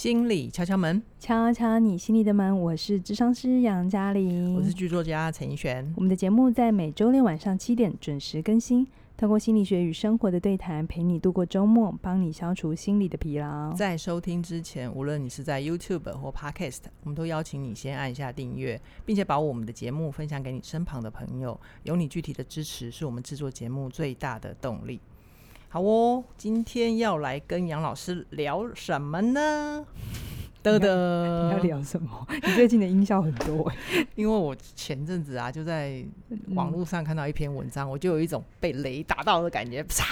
心理敲敲门，敲敲你心里的门。我是智商师杨嘉玲，我是剧作家陈奕璇。我们的节目在每周六晚上七点准时更新，透过心理学与生活的对谈，陪你度过周末，帮你消除心理的疲劳。在收听之前，无论你是在 YouTube 或 Podcast，我们都邀请你先按下订阅，并且把我们的节目分享给你身旁的朋友。有你具体的支持，是我们制作节目最大的动力。好哦，今天要来跟杨老师聊什么呢？得得，你要聊什么？你最近的音效很多，因为我前阵子啊就在网络上看到一篇文章，嗯、我就有一种被雷打到的感觉。啪！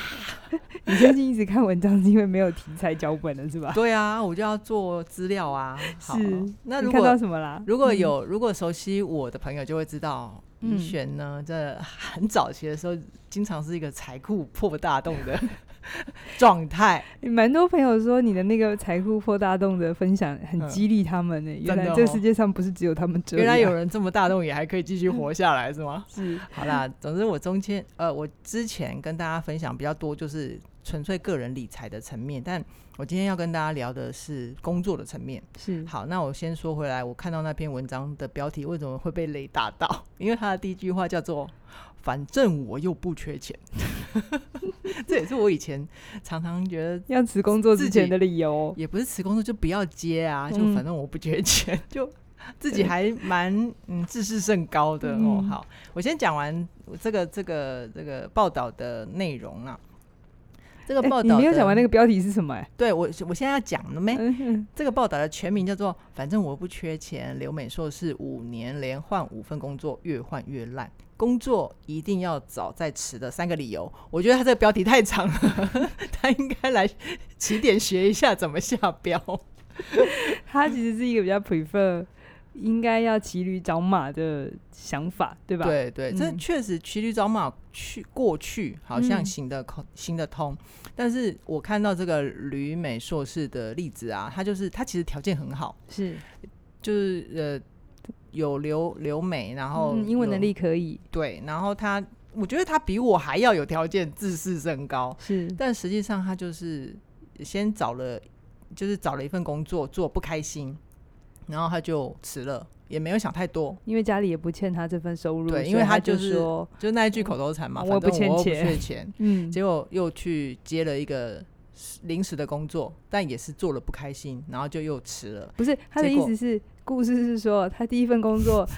你最近一直看文章是因为没有题材脚本了是吧？对啊，我就要做资料啊。好是，那如果你看到什么啦？如果有如果熟悉我的朋友就会知道。奕璇呢，在、嗯、很早期的时候，经常是一个财库破大洞的 状态。蛮多朋友说你的那个财库破大洞的分享很激励他们呢、欸。嗯、原来这个世界上不是只有他们这样，原来有人这么大洞也还可以继续活下来，是吗？是。好啦，总之我中间呃，我之前跟大家分享比较多，就是纯粹个人理财的层面，但。我今天要跟大家聊的是工作的层面。是，好，那我先说回来，我看到那篇文章的标题为什么会被雷打到？因为他的第一句话叫做“反正我又不缺钱”，这也是我以前常常觉得要辞工作之前的理由。也不是辞工作就不要接啊，就反正我不缺钱，嗯、就自己还蛮嗯自视甚高的、嗯、哦。好，我先讲完这个这个这个报道的内容啊。这个报道、欸、你没有讲完那个标题是什么、欸？哎，对我，我现在要讲了没？这个报道的全名叫做“反正我不缺钱”，留美硕是五年连换五份工作，越换越烂，工作一定要找再迟的三个理由。我觉得他这个标题太长了，他应该来起点学一下怎么下标。他其实是一个比较 prefer。应该要骑驴找马的想法，对吧？对对，这确实骑驴找马去过去好像行得通，行得通。但是我看到这个旅美硕士的例子啊，他就是他其实条件很好，是就是呃有留留美，然后英文能力可以，对，然后他我觉得他比我还要有条件，自视甚高，是。但实际上他就是先找了，就是找了一份工作做，不开心。然后他就辞了，也没有想太多，因为家里也不欠他这份收入。对，因为他就是说，就那一句口头禅嘛，我不欠钱，我不缺钱。嗯，结果又去接了一个临时的工作，但也是做了不开心，然后就又辞了。不是他的意思是，故事是说他第一份工作。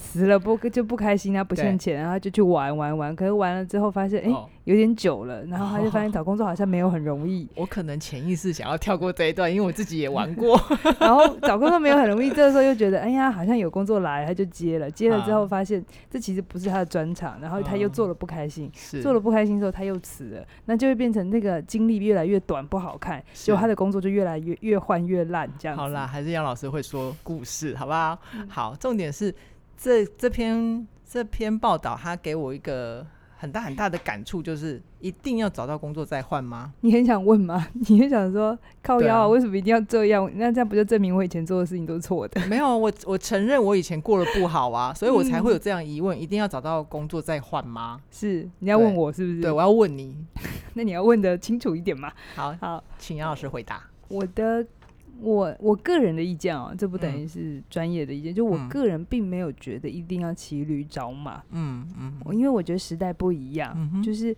辞了不就不开心，啊不欠钱，然后就去玩玩玩。可是玩了之后发现，哎、欸，有点久了，然后他就发现找工作好像没有很容易。我可能潜意识想要跳过这一段，因为我自己也玩过。然后找工作没有很容易，这个时候又觉得，哎呀，好像有工作来，他就接了。接了之后发现这其实不是他的专长，然后他又做了不开心，做了不开心之后他又辞了，那就会变成那个经历越来越短，不好看，就他的工作就越来越越换越烂，这样。好啦，还是杨老师会说故事，好不好？好，重点是。这这篇这篇报道，他给我一个很大很大的感触，就是一定要找到工作再换吗？你很想问吗？你很想说靠腰啊？为什么一定要这样？那这样不就证明我以前做的事情都是错的？没有，我我承认我以前过得不好啊，所以我才会有这样疑问：一定要找到工作再换吗？是你要问我是不是？对，我要问你，那你要问的清楚一点嘛。好好，请杨老师回答。我的。我我个人的意见哦，这不等于是专业的意见。嗯、就我个人并没有觉得一定要骑驴找马，嗯嗯，嗯因为我觉得时代不一样，嗯、就是，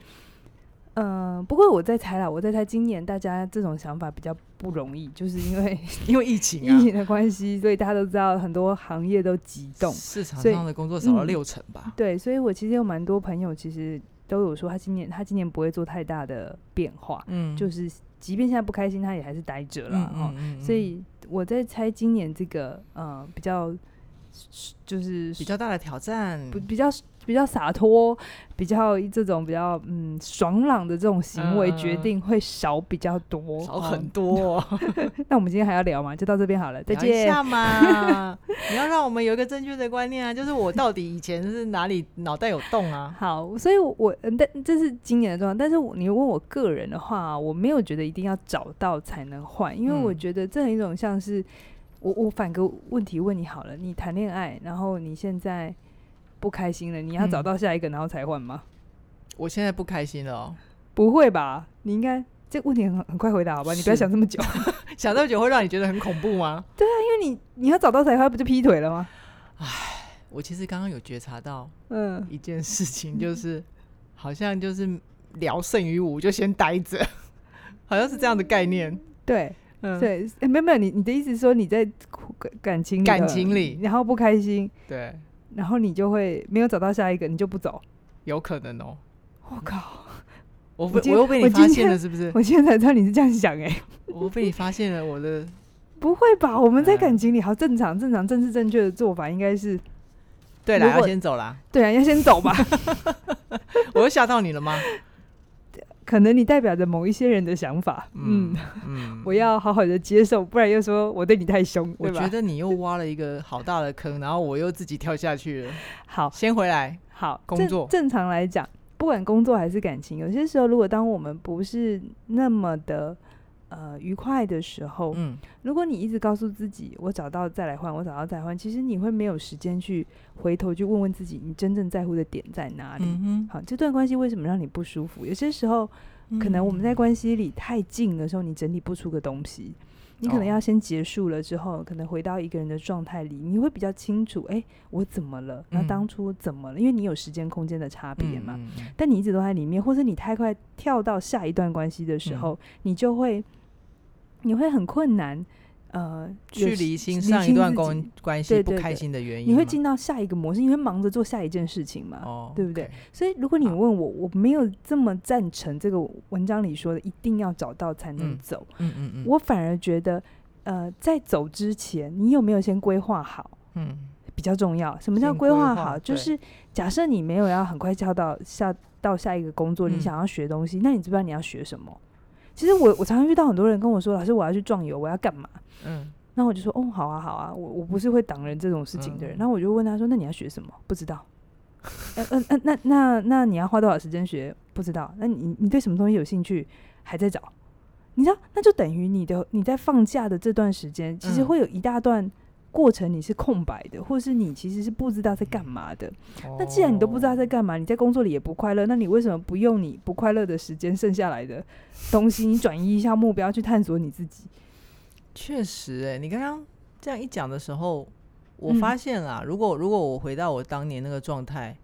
嗯、呃，不过我在猜啦，我在猜今年大家这种想法比较不容易，就是因为 因为疫情、啊、疫情的关系，所以大家都知道很多行业都急冻，市场上的工作少了六成吧、嗯。对，所以我其实有蛮多朋友其实都有说，他今年他今年不会做太大的变化，嗯，就是。即便现在不开心，他也还是待着了，嗯嗯嗯、所以我在猜今年这个呃比较就是比较大的挑战，不比较。比较洒脱，比较这种比较嗯爽朗的这种行为决定会少比较多，少很多。哦。那我们今天还要聊吗？就到这边好了，再见。下嘛，你要让我们有一个正确的观念啊，就是我到底以前是哪里脑袋有洞啊？好，所以我，我但这是今年的状况。但是你问我个人的话，我没有觉得一定要找到才能换，因为我觉得这一种像是我我反个问题问你好了，你谈恋爱，然后你现在。不开心了，你要找到下一个然后才换吗？我现在不开心了哦。不会吧？你应该这个问题很很快回答好吧？你不要想这么久。想这么久会让你觉得很恐怖吗？对啊，因为你你要找到才换不就劈腿了吗？唉，我其实刚刚有觉察到，嗯，一件事情就是，嗯、好像就是聊胜于无，就先待着，好像是这样的概念。对，嗯，对，欸、没有没有，你你的意思是说你在感情感情里，然后不开心，对，然后你就会没有找到下一个，你就不走，有可能哦。我靠！我我又被你发现了，是不是？我现在才知道你是这样想哎！我被你发现了，我的 不会吧？我们在感情里好正常，正常、正是正确的做法应该是对啦，要先走啦。对啊，要先走吧。我又吓到你了吗？可能你代表着某一些人的想法。嗯嗯，我要好好的接受，不然又说我对你太凶。我觉得你又挖了一个好大的坑，然后我又自己跳下去了。好，先回来。好，工作正常来讲。不管工作还是感情，有些时候，如果当我们不是那么的呃愉快的时候，嗯，如果你一直告诉自己“我找到再来换，我找到再来换”，其实你会没有时间去回头去问问自己，你真正在乎的点在哪里？嗯、好，这段关系为什么让你不舒服？有些时候，可能我们在关系里太近的时候，你整理不出个东西。你可能要先结束了之后，可能回到一个人的状态里，你会比较清楚，哎、欸，我怎么了？那当初怎么了？因为你有时间空间的差别嘛。但你一直都在里面，或者你太快跳到下一段关系的时候，你就会，你会很困难。呃，去厘清上一段关关系不开心的原因，你会进到下一个模式，你会忙着做下一件事情嘛？哦，对不对？所以如果你问我，我没有这么赞成这个文章里说的一定要找到才能走。嗯嗯嗯，我反而觉得，呃，在走之前，你有没有先规划好？嗯，比较重要。什么叫规划好？就是假设你没有要很快跳到下到下一个工作，你想要学东西，那你知不知道你要学什么？其实我我常常遇到很多人跟我说：“老师，我要去壮游，我要干嘛？”嗯，那我就说：“哦，好啊，好啊，我我不是会挡人这种事情的人。嗯”然后我就问他说：“那你要学什么？”不知道。嗯嗯嗯，那那那你要花多少时间学？不知道。那你你对什么东西有兴趣？还在找。你知道，那就等于你的你在放假的这段时间，其实会有一大段。过程你是空白的，或是你其实是不知道在干嘛的。哦、那既然你都不知道在干嘛，你在工作里也不快乐，那你为什么不用你不快乐的时间剩下来的东西，你转移一下目标去探索你自己？确实、欸，诶，你刚刚这样一讲的时候，我发现啊，嗯、如果如果我回到我当年那个状态，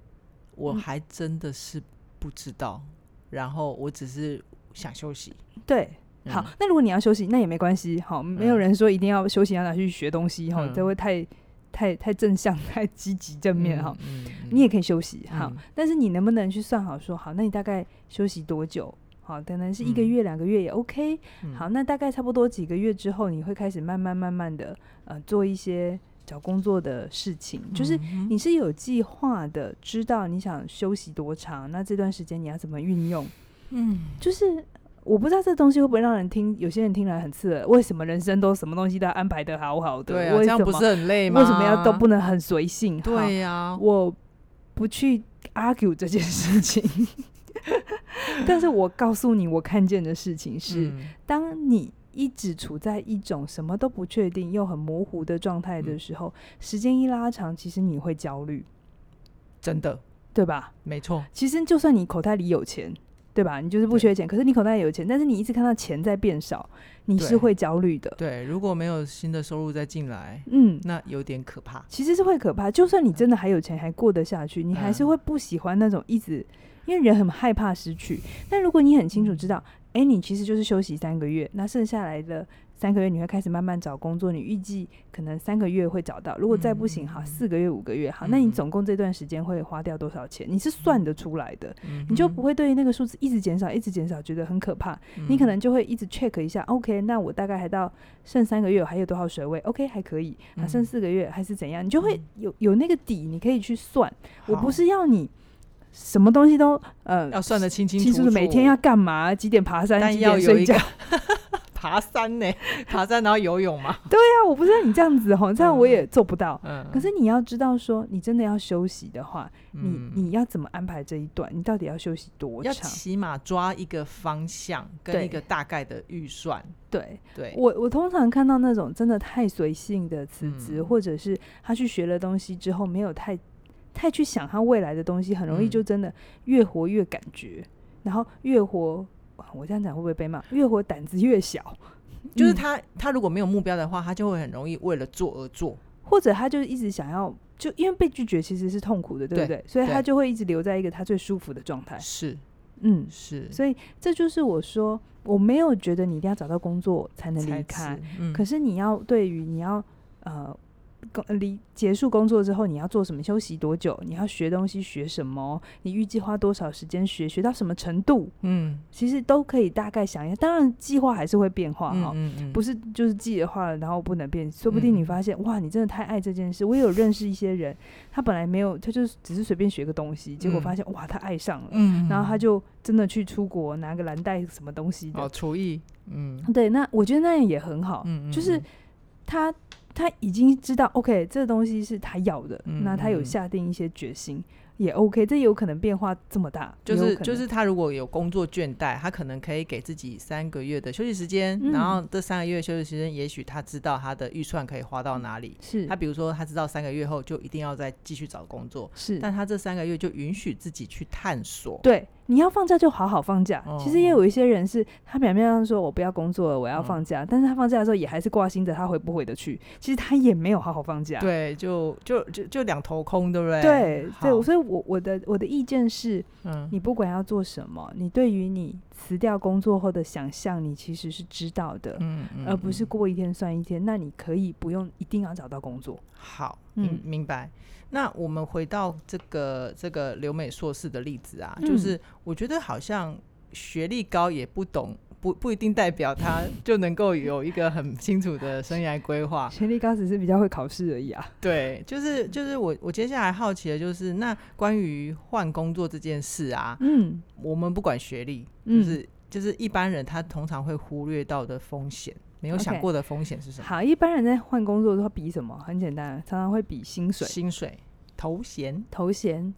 我还真的是不知道，嗯、然后我只是想休息。对。好，那如果你要休息，那也没关系。好，没有人说一定要休息，要拿去学东西。哈、嗯，这会太太太正向、太积极正面。哈、嗯，嗯、你也可以休息。好，嗯、但是你能不能去算好说，好，那你大概休息多久？好，可能是一个月、两个月也 OK。嗯、好，那大概差不多几个月之后，你会开始慢慢慢慢的呃做一些找工作的事情，就是你是有计划的，知道你想休息多长，那这段时间你要怎么运用？嗯，就是。我不知道这东西会不会让人听，有些人听来很刺耳。为什么人生都什么东西都要安排的好好的？对啊，这样不是很累吗？为什么要都不能很随性？对呀、啊，我不去 argue 这件事情。但是我告诉你，我看见的事情是，嗯、当你一直处在一种什么都不确定又很模糊的状态的时候，嗯、时间一拉长，其实你会焦虑。真的，对吧？没错。其实就算你口袋里有钱。对吧？你就是不缺钱，可是你口袋有钱，但是你一直看到钱在变少，你是会焦虑的。对，如果没有新的收入再进来，嗯，那有点可怕。其实是会可怕。就算你真的还有钱，还过得下去，你还是会不喜欢那种一直，因为人很害怕失去。但如果你很清楚知道，哎、嗯，你其实就是休息三个月，那剩下来的。三个月你会开始慢慢找工作，你预计可能三个月会找到。如果再不行，好，四个月、五个月，好，那你总共这段时间会花掉多少钱？你是算得出来的，你就不会对于那个数字一直减少、一直减少觉得很可怕。你可能就会一直 check 一下，OK，那我大概还到剩三个月，还有多少水位？OK，还可以。还，剩四个月还是怎样？你就会有有那个底，你可以去算。我不是要你什么东西都呃要算得清清楚楚，每天要干嘛？几点爬山？几点睡觉？爬山呢？爬山然后游泳吗？对呀、啊，我不知道你这样子哈，这样我也做不到。嗯，可是你要知道说，你真的要休息的话，嗯、你你要怎么安排这一段？你到底要休息多长？要起码抓一个方向跟一个大概的预算。对对，对我我通常看到那种真的太随性的辞职，嗯、或者是他去学了东西之后没有太太去想他未来的东西，很容易就真的越活越感觉，嗯、然后越活。我这样讲会不会被骂？越活胆子越小，就是他他如果没有目标的话，他就会很容易为了做而做，或者他就一直想要，就因为被拒绝其实是痛苦的，对不对？对，所以他就会一直留在一个他最舒服的状态。是，嗯，是。所以这就是我说，我没有觉得你一定要找到工作才能离开，嗯，可是你要对于你要呃。工离结束工作之后，你要做什么？休息多久？你要学东西学什么？你预计花多少时间学？学到什么程度？嗯，其实都可以大概想一下。当然，计划还是会变化哈、嗯嗯嗯，不是就是计划了，然后不能变。说不定你发现、嗯、哇，你真的太爱这件事。我也有认识一些人，他本来没有，他就只是随便学个东西，结果发现、嗯、哇，他爱上了、嗯，然后他就真的去出国拿个蓝带什么东西的。哦，厨艺，嗯，对，那我觉得那样也很好，嗯就是他。他已经知道，OK，这个东西是他要的，嗯、那他有下定一些决心。也 OK，这有可能变化这么大，就是就是他如果有工作倦怠，他可能可以给自己三个月的休息时间，嗯、然后这三个月休息时间，也许他知道他的预算可以花到哪里。是他比如说他知道三个月后就一定要再继续找工作，是，但他这三个月就允许自己去探索。对，你要放假就好好放假。哦、其实也有一些人是他表面上说我不要工作了，我要放假，嗯、但是他放假的时候也还是挂心着他回不回得去。其实他也没有好好放假。对，就就就就两头空，对不对？对对，所以我我的我的。意见是，嗯，你不管要做什么，你对于你辞掉工作后的想象，你其实是知道的，嗯，嗯，而不是过一天算一天。那你可以不用一定要找到工作。好，嗯，明白。那我们回到这个这个留美硕士的例子啊，就是我觉得好像学历高也不懂。不不一定代表他就能够有一个很清楚的生涯规划。学历高只是比较会考试而已啊。对，就是就是我我接下来好奇的就是，那关于换工作这件事啊，嗯，我们不管学历，就是、嗯、就是一般人他通常会忽略到的风险，没有想过的风险是什么？Okay. 好，一般人在换工作的时候比什么？很简单，常常会比薪水、薪水、头衔、头衔，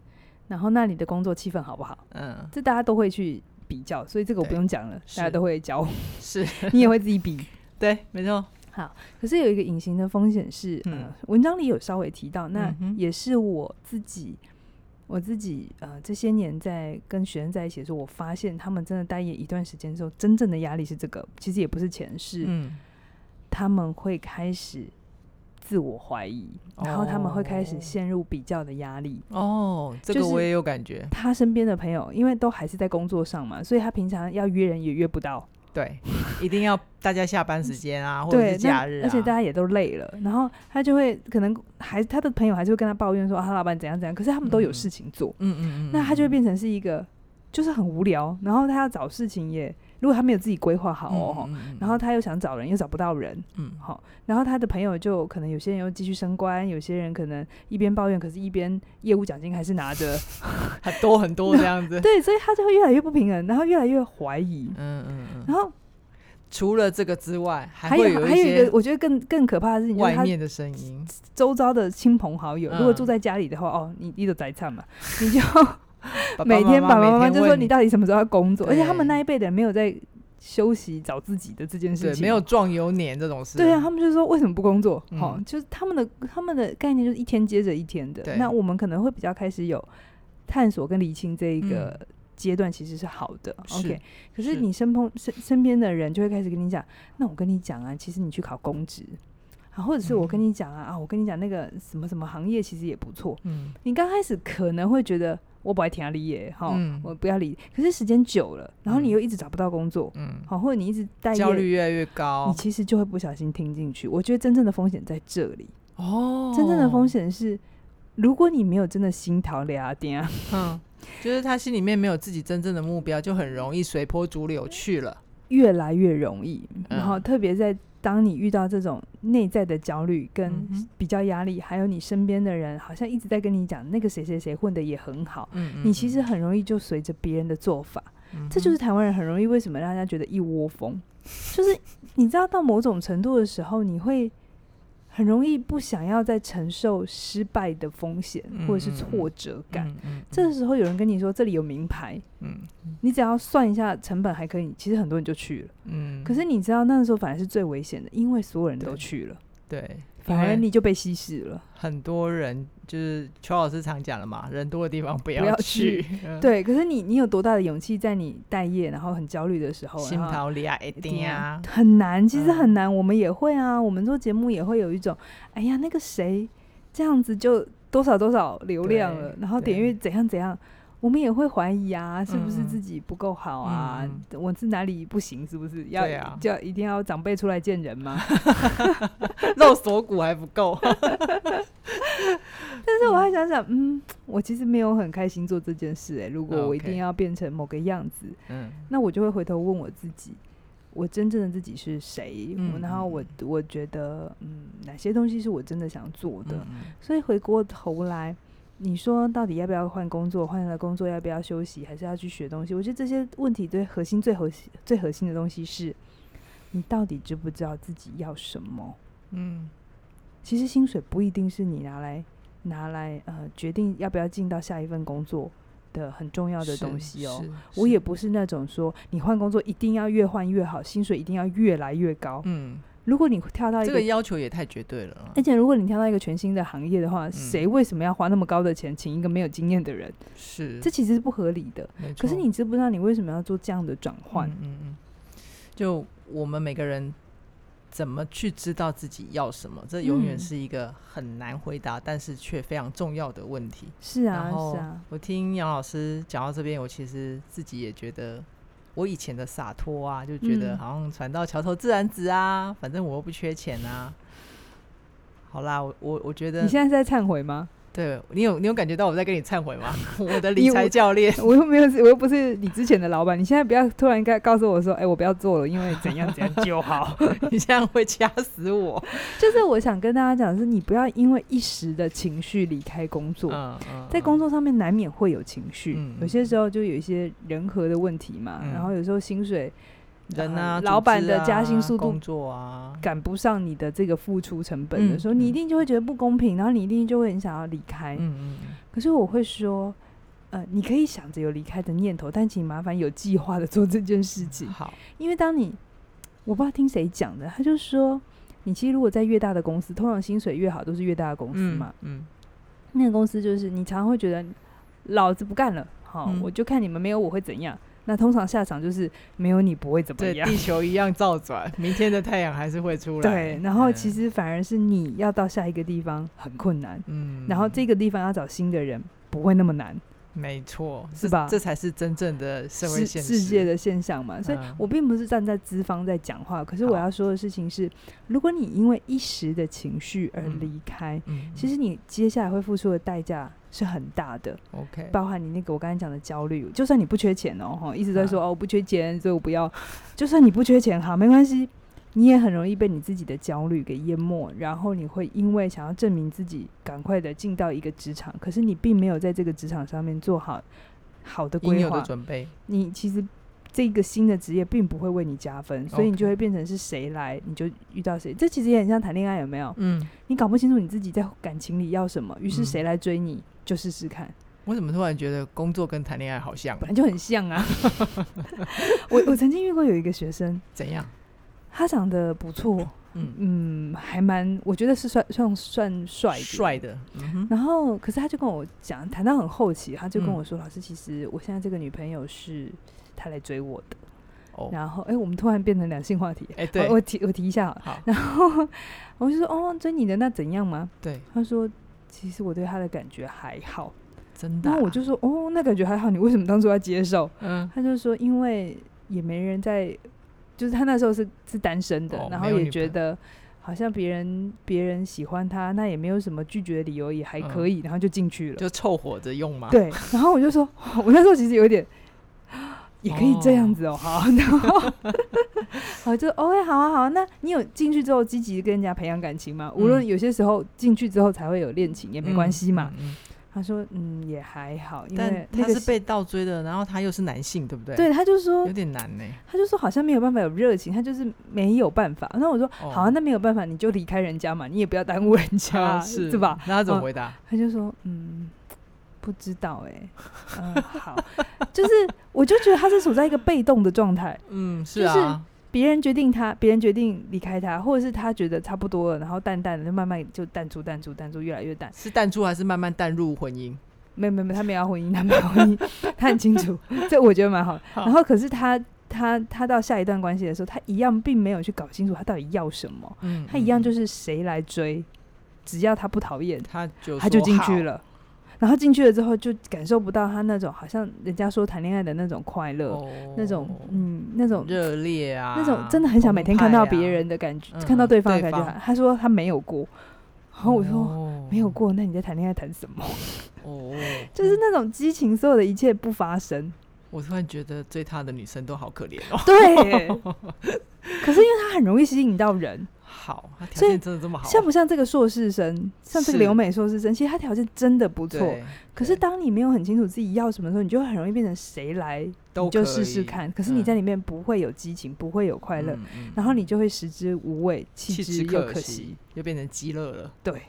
然后那你的工作气氛好不好？嗯，这大家都会去。比较，所以这个我不用讲了，大家都会教。是 你也会自己比，对，没错。好，可是有一个隐形的风险是，嗯、呃，文章里有稍微提到，那也是我自己，我自己呃这些年在跟学生在一起的时候，我发现他们真的待业一段时间之后，真正的压力是这个，其实也不是钱，是嗯，他们会开始。自我怀疑，然后他们会开始陷入比较的压力。哦，这个我也有感觉。他身边的朋友，因为都还是在工作上嘛，所以他平常要约人也约不到。对，一定要大家下班时间啊，或者是假日啊，而且大家也都累了，然后他就会可能还他的朋友还是会跟他抱怨说，他老板怎样怎样，可是他们都有事情做。嗯嗯嗯，那他就会变成是一个就是很无聊，然后他要找事情也。如果他没有自己规划好哦，然后他又想找人又找不到人，嗯，好，然后他的朋友就可能有些人又继续升官，有些人可能一边抱怨，可是一边业务奖金还是拿着。很多很多这样子，对，所以他就会越来越不平衡，然后越来越怀疑，嗯嗯嗯，然后除了这个之外，还会有还有一个我觉得更更可怕的是外面的声音，周遭的亲朋好友，如果住在家里的话，哦，你你都在唱嘛，你就。每天爸爸妈妈就说，你到底什么时候要工作？而且他们那一辈的人没有在休息找自己的这件事情，没有壮游年这种事。对啊，他们就说为什么不工作？好、嗯，就是他们的他们的概念就是一天接着一天的。那我们可能会比较开始有探索跟理清这一个阶段，其实是好的。嗯、OK，可是你身旁身身边的人就会开始跟你讲，那我跟你讲啊，其实你去考公职。啊，或者是我跟你讲啊、嗯、啊，我跟你讲那个什么什么行业其实也不错。嗯，你刚开始可能会觉得我不爱听理耶，哈、嗯，我不要理。可是时间久了，然后你又一直找不到工作，嗯，好，或者你一直待业，焦虑越来越高，你其实就会不小心听进去。我觉得真正的风险在这里。哦，真正的风险是，如果你没有真的心桃俩点，嗯，就是他心里面没有自己真正的目标，就很容易随波逐流去了，越来越容易。然后特别在。当你遇到这种内在的焦虑跟比较压力，嗯，还有你身边的人好像一直在跟你讲那个谁谁谁混得也很好，嗯嗯，你其实很容易就随着别人的做法，嗯，这就是台湾人很容易为什么让大家觉得一窝蜂，就是你知道到某种程度的时候，你会。很容易不想要再承受失败的风险或者是挫折感。嗯嗯嗯、这个时候有人跟你说这里有名牌，嗯，你只要算一下成本还可以，其实很多人就去了。嗯，可是你知道那个时候反而是最危险的，因为所有人都去了。对，反而你就被稀释了。很多人就是邱老师常讲了嘛，人多的地方不要去。对，可是你你有多大的勇气，在你待业然后很焦虑的时候，心头里啊一定啊很难，其实很难。嗯、我们也会啊，我们做节目也会有一种，哎呀，那个谁这样子就多少多少流量了，然后点阅怎样怎样。我们也会怀疑啊，是不是自己不够好啊？嗯、我是哪里不行？是不是要啊，就一定要长辈出来见人吗？露锁骨还不够。但是我还想想，嗯，我其实没有很开心做这件事、欸。哎，如果我一定要变成某个样子，嗯，那我就会回头问我自己，我真正的自己是谁？嗯、然后我我觉得，嗯，哪些东西是我真的想做的？嗯、所以回过头来。你说到底要不要换工作？换了工作要不要休息？还是要去学东西？我觉得这些问题最核心、最核心、最核心的东西是，你到底知不知道自己要什么？嗯，其实薪水不一定是你拿来拿来呃决定要不要进到下一份工作的很重要的东西哦。我也不是那种说你换工作一定要越换越好，薪水一定要越来越高。嗯。如果你跳到一个，这个要求也太绝对了，而且如果你跳到一个全新的行业的话，谁、嗯、为什么要花那么高的钱请一个没有经验的人？是，这其实是不合理的。没。可是你知不知道你为什么要做这样的转换？嗯，嗯嗯。就我们每个人怎么去知道自己要什么？这永远是一个很难回答，嗯、但是却非常重要的问题。是啊，是啊。我听杨老师讲到这边，我其实自己也觉得。我以前的洒脱啊，就觉得好像船到桥头自然直啊，嗯、反正我又不缺钱啊。好啦，我我我觉得你现在是在忏悔吗？对，你有你有感觉到我在跟你忏悔吗？我的理财教练，我又没有，我又不是你之前的老板。你现在不要突然告告诉我说，哎、欸，我不要做了，因为怎样怎样就好。你这样会掐死我。就是我想跟大家讲的是，你不要因为一时的情绪离开工作。嗯嗯、在工作上面难免会有情绪，嗯、有些时候就有一些人和的问题嘛。嗯、然后有时候薪水。人啊，老板的加薪速度，工作啊，赶不上你的这个付出成本的时候，你一定就会觉得不公平，然后你一定就会很想要离开。嗯嗯。可是我会说，呃，你可以想着有离开的念头，但请麻烦有计划的做这件事情。好，因为当你，我不知道听谁讲的，他就说，你其实如果在越大的公司，通常薪水越好，都是越大的公司嘛。嗯。那个公司就是你常常会觉得，老子不干了，好，我就看你们没有我会怎样。那通常下场就是没有你不会怎么样，地球一样照转，明天的太阳还是会出来。对，然后其实反而是你要到下一个地方很困难，嗯，然后这个地方要找新的人不会那么难，没错，是吧？这才是真正的社会现，世界的现象嘛。所以我并不是站在资方在讲话，可是我要说的事情是，如果你因为一时的情绪而离开，其实你接下来会付出的代价。是很大的，OK，包含你那个我刚才讲的焦虑，就算你不缺钱哦，哈，一直在说、啊、哦我不缺钱，所以我不要。就算你不缺钱，好，没关系，你也很容易被你自己的焦虑给淹没，然后你会因为想要证明自己，赶快的进到一个职场，可是你并没有在这个职场上面做好好的规划，的准备，你其实。这个新的职业并不会为你加分，所以你就会变成是谁来你就遇到谁。这其实也很像谈恋爱，有没有？嗯，你搞不清楚你自己在感情里要什么，于是谁来追你就试试看。我怎么突然觉得工作跟谈恋爱好像？本来就很像啊。我我曾经遇过有一个学生，怎样？他长得不错，嗯嗯，还蛮，我觉得是算算算帅帅的。然后，可是他就跟我讲，谈到很后期，他就跟我说：“老师，其实我现在这个女朋友是。”他来追我的，哦、然后哎、欸，我们突然变成两性话题，哎、欸，对，我，提我提一下。好，好，然后 我就说哦，追你的那怎样吗？对，他说其实我对他的感觉还好，真的、啊，然后我就说哦，那感觉还好，你为什么当初要接受？嗯，他就说因为也没人在，就是他那时候是是单身的，哦、然后也觉得好像别人别人喜欢他，那也没有什么拒绝的理由，也还可以，嗯、然后就进去了，就凑合着用嘛。对，然后我就说，我那时候其实有点。也可以这样子哦，好，然后 好就 OK，好啊，好啊。那你有进去之后积极跟人家培养感情吗？无论有些时候进去之后才会有恋情也没关系嘛。他说嗯也还好，因为他是被倒追的，然后他又是男性，对不对？对，他就说有点难呢。他就说好像没有办法有热情，他就是没有办法。那我说好啊，那没有办法你就离开人家嘛，你也不要耽误人家，是吧？那他怎么回答？他就说嗯。不知道哎、欸，嗯，好，就是我就觉得他是处在一个被动的状态，嗯，是啊，别人决定他，别人决定离开他，或者是他觉得差不多了，然后淡淡的就慢慢就淡出淡出淡出，越来越淡。是淡出还是慢慢淡入婚姻？没有没有没有，他没有婚姻，他没有婚姻，他很清楚，这我觉得蛮好。好，然后可是他他他到下一段关系的时候，他一样并没有去搞清楚他到底要什么。嗯，他一样就是谁来追，只要他不讨厌，他就他就进去了。然后进去了之后，就感受不到他那种好像人家说谈恋爱的那种快乐，哦、那种嗯，那种热烈啊，那种真的很想每天看到别人的感觉，啊、看到对方的感觉。嗯、他说他没有过，然后我说、哦、没有过，那你在谈恋爱谈什么？哦，就是那种激情，所有的一切不发生。我突然觉得追他的女生都好可怜哦。对，可是因为他很容易吸引到人。好，他条件真的这么好，像不像这个硕士生？像这个留美硕士生，其实他条件真的不错。可是当你没有很清楚自己要什么的时候，你就会很容易变成谁来都就试试看。可是你在里面不会有激情，不会有快乐，然后你就会食之无味，弃之又可惜，又变成鸡肋了。对。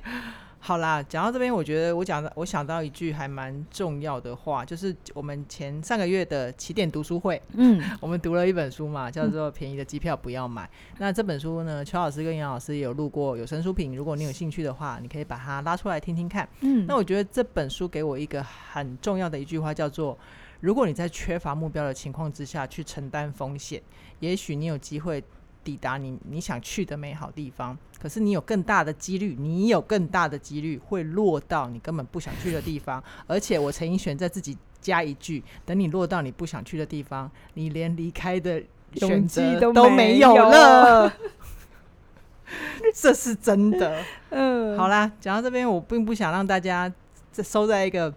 好啦，讲到这边，我觉得我讲的，我想到一句还蛮重要的话，就是我们前上个月的起点读书会，嗯，我们读了一本书嘛，叫做《便宜的机票不要买》。嗯、那这本书呢，邱老师跟杨老师也有录过有声书评，如果你有兴趣的话，你可以把它拉出来听听看。嗯，那我觉得这本书给我一个很重要的一句话，叫做：如果你在缺乏目标的情况之下去承担风险，也许你有机会。抵达你你想去的美好地方，可是你有更大的几率，你有更大的几率会落到你根本不想去的地方。而且我陈奕迅在自己加一句：等你落到你不想去的地方，你连离开的选择都没有了。这是真的。嗯，好啦，讲到这边，我并不想让大家这收在一个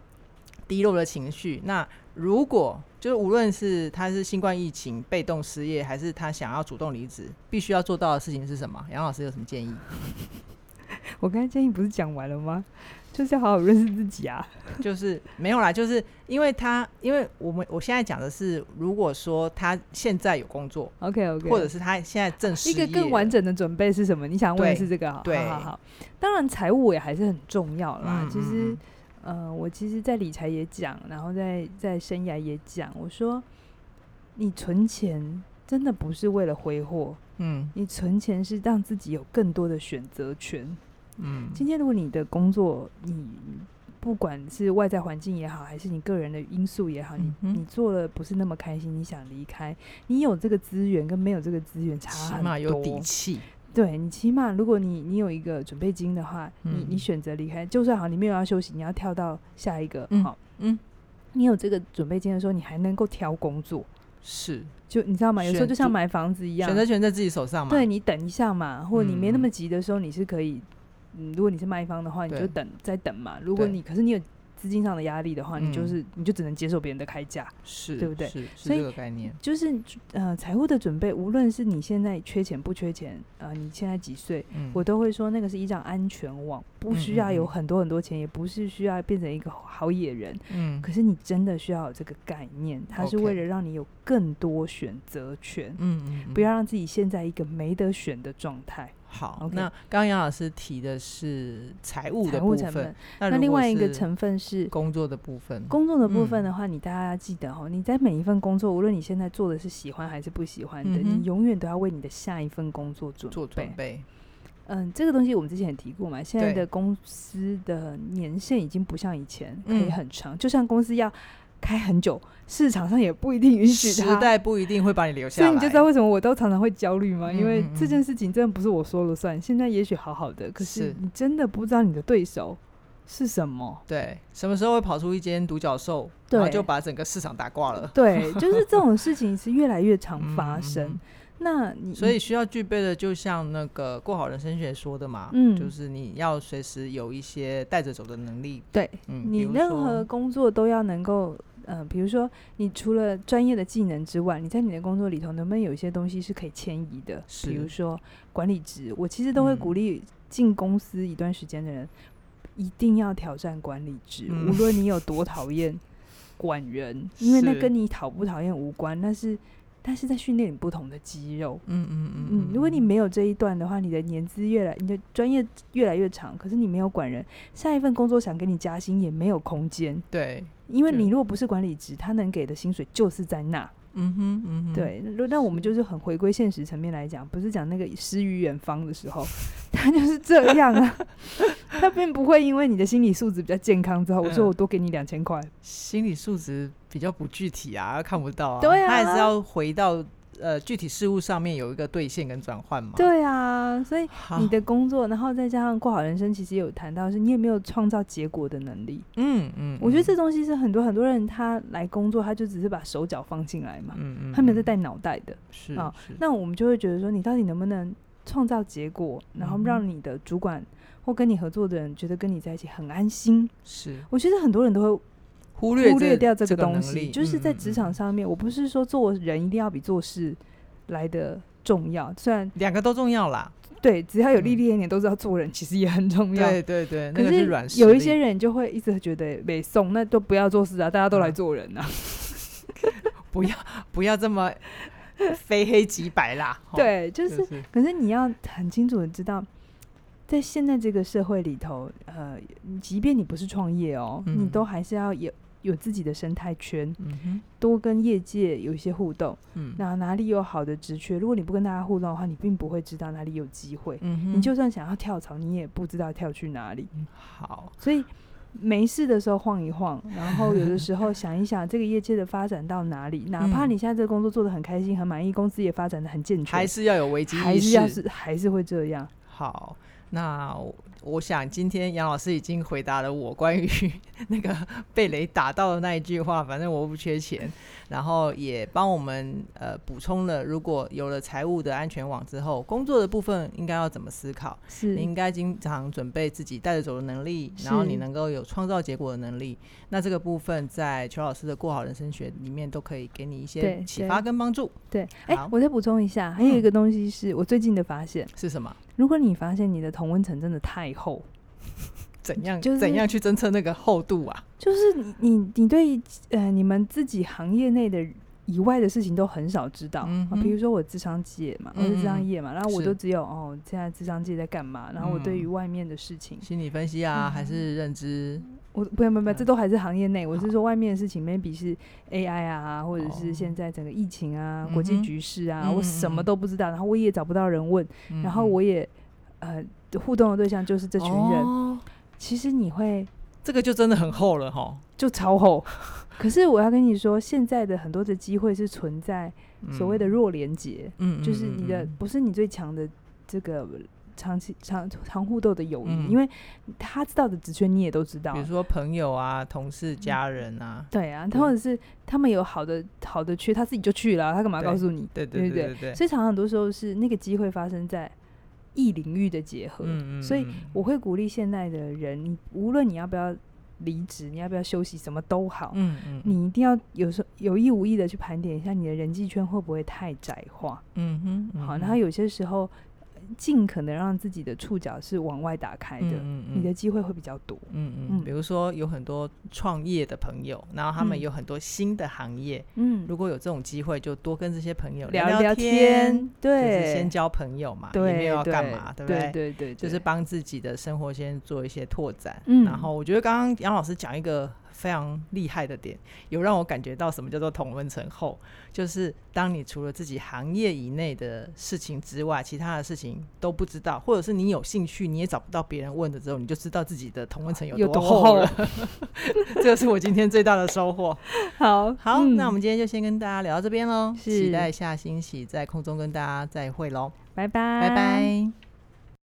低落的情绪。那如果就是无论是他是新冠疫情被动失业，还是他想要主动离职，必须要做到的事情是什么？杨老师有什么建议？我刚才建议不是讲完了吗？就是要好好认识自己啊。就是没有啦，就是因为他，因为我们我现在讲的是，如果说他现在有工作，OK OK，或者是他现在正式一个更完整的准备是什么？你想问的是这个？对，好好好。当然财务也还是很重要啦。其实、呃，我其实，在理财也讲，然后在在生涯也讲，我说，你存钱真的不是为了挥霍，嗯，你存钱是让自己有更多的选择权，嗯。今天如果你的工作，你不管是外在环境也好，还是你个人的因素也好，你你做了不是那么开心，你想离开，你有这个资源跟没有这个资源差很多，起码有底气。对你起码，如果你你有一个准备金的话，嗯、你你选择离开，就算好，你没有要休息，你要跳到下一个，好，嗯，你有这个准备金的时候，你还能够挑工作，是，就你知道吗？有时候就像买房子一样，选择权在自己手上嘛。对，你等一下嘛，或者你没那么急的时候，你是可以，嗯，如果你是卖方的话，你就等再等嘛。如果你可是你有。资金上的压力的话，你就是、嗯、你就只能接受别人的开价，是对不对？是，是这个概念。就是呃，财务的准备，无论是你现在缺钱不缺钱，呃，你现在几岁，嗯、我都会说那个是一张安全网，不需要有很多很多钱，也不是需要变成一个好野人。嗯，可是你真的需要有这个概念，它是为了让你有更多选择权。嗯，嗯，嗯，不要让自己陷在一个没得选的状态。好，Okay. 那刚刚杨老师提的是财务的部分，那，另外一个成分是工作的部分。工作的部分的话，嗯、你大家要记得哦，你在每一份工作，无论你现在做的是喜欢还是不喜欢的，嗯、你永远都要为你的下一份工作准。做准备。嗯，这个东西我们之前也提过嘛，现在的公司的年限已经不像以前可以很长，嗯、就像公司要。开很久，市场上也不一定允许，时代不一定会把你留下来，所以你就知道为什么我都常常会焦虑吗？因为这件事情真的不是我说了算。现在也许好好的，可是你真的不知道你的对手是什么。对，什么时候会跑出一间独角兽，然后就把整个市场打挂了。对，就是这种事情是越来越常发生。那你所以需要具备的，就像那个过好人生学说的嘛，嗯，就是你要随时有一些带着走的能力。对，嗯，你任何工作都要能够。嗯、呃，比如说，你除了专业的技能之外，你在你的工作里头能不能有一些东西是可以迁移的？是比如说管理职，我其实都会鼓励进公司一段时间的人，嗯、一定要挑战管理职，嗯、无论你有多 讨厌管人，因为那跟你讨不讨厌无关，那是。但是在训练你不同的肌肉，嗯嗯嗯。嗯，如果你没有这一段的话，你的年资越来，你的专业越来越长，可是你没有管人，下一份工作想给你加薪也没有空间，对，因为你如果不是管理职，他能给的薪水就是在那，嗯哼，嗯哼，对，那我们就是很回归现实层面来讲，不是讲那个诗与远方的时候，他就是这样啊，他并不会因为你的心理素质比较健康之后，我说我多给你两千块，心理素质比较不具体啊，看不到啊，对啊，他还是要回到。呃，具体事物上面有一个兑现跟转换嘛？对啊，所以你的工作，然后再加上过好人生，其实有谈到是你有没有创造结果的能力。嗯嗯，我觉得这东西是很多很多人他来工作，他就只是把手脚放进来嘛，嗯嗯，他没有在带脑袋的。是啊，那我们就会觉得说，你到底能不能创造结果，然后让你的主管或跟你合作的人觉得跟你在一起很安心？是，我觉得很多人都会。忽略忽略掉这个东西，就是在职场上面，我不是说做人一定要比做事来的重要，虽然两个都重要啦。对，只要有历练一点，都知道做人其实也很重要。对对对，可是有一些人就会一直觉得没送，那都不要做事啊，大家都来做人啊，不要不要这么非黑即白啦。对，就是，可是你要很清楚的知道。在现在这个社会里头，呃，即便你不是创业哦，嗯、你都还是要有有自己的生态圈，嗯、哼多跟业界有一些互动。嗯，那哪里有好的职缺？如果你不跟大家互动的话，你并不会知道哪里有机会。嗯，你就算想要跳槽，你也不知道跳去哪里。好，所以没事的时候晃一晃，然后有的时候想一想这个业界的发展到哪里。哪怕你现在这个工作做得很开心、很满意，公司也发展得很健全，还是要有危机意识，还是要是还是会这样。好。那我想今天杨老师已经回答了我关于 那个被雷打到的那一句话，反正我不缺钱，然后也帮我们呃补充了，如果有了财务的安全网之后，工作的部分应该要怎么思考？是你应该经常准备自己带着走的能力，然后你能够有创造结果的能力。那这个部分在邱老师的过好人生学里面都可以给你一些启发跟帮助。对，哎我再补充一下，还有一个东西是我最近的发现、嗯、是什么？如果你发现你的同温层真的太厚，怎样？就是怎样去侦测那个厚度啊？就是你你你对呃你们自己行业内的以外的事情都很少知道、嗯、啊。比如说我智商界嘛，我是智商业嘛，嗯、然后我都只有哦，现在智商界在干嘛？然后我对于外面的事情，心理分析啊，嗯、还是认知？我不不不，要，这都还是行业内。我是说外面的事情，maybe 是 AI 啊，或者是现在整个疫情啊、哦、国际局势啊，嗯、我什么都不知道，然后我也找不到人问，嗯、然后我也呃互动的对象就是这群人。哦、其实你会这个就真的很厚了哈，就超厚。可是我要跟你说，现在的很多的机会是存在所谓的弱连接，嗯，就是你的不是你最强的这个。长期长长互动的友谊，嗯、因为他知道的职缺你也都知道，比如说朋友啊、同事、家人啊，嗯、对啊，他或者是他们有好的好的缺，他自己就去了，他干嘛告诉你？对对对对，对，对，对，所以常常很多时候是那个机会发生在异领域的结合，嗯嗯，所以我会鼓励现在的人，你无论你要不要离职，你要不要休息，什么都好，嗯嗯，你一定要有时候有意无意的去盘点一下你的人际圈会不会太窄化，嗯哼，嗯哼，好，然后有些时候。尽可能让自己的触角是往外打开的，嗯嗯、你的机会会比较多。嗯嗯，嗯比如说有很多创业的朋友，然后他们有很多新的行业。嗯，如果有这种机会，就多跟这些朋友聊聊天。对，先交朋友嘛，对，也没有要干嘛，对，对不对？对对对，就是帮自己的生活先做一些拓展。嗯，然后我觉得刚刚杨老师讲一个。非常厉害的点，有让我感觉到什么叫做同温层厚，就是当你除了自己行业以内的事情之外，其他的事情都不知道，或者是你有兴趣你也找不到别人问的时候，你就知道自己的同温层有多厚了。这个是我今天最大的收获。好，好，嗯、那我们今天就先跟大家聊到这边喽，期待下星期在空中跟大家再会喽，拜拜，拜拜。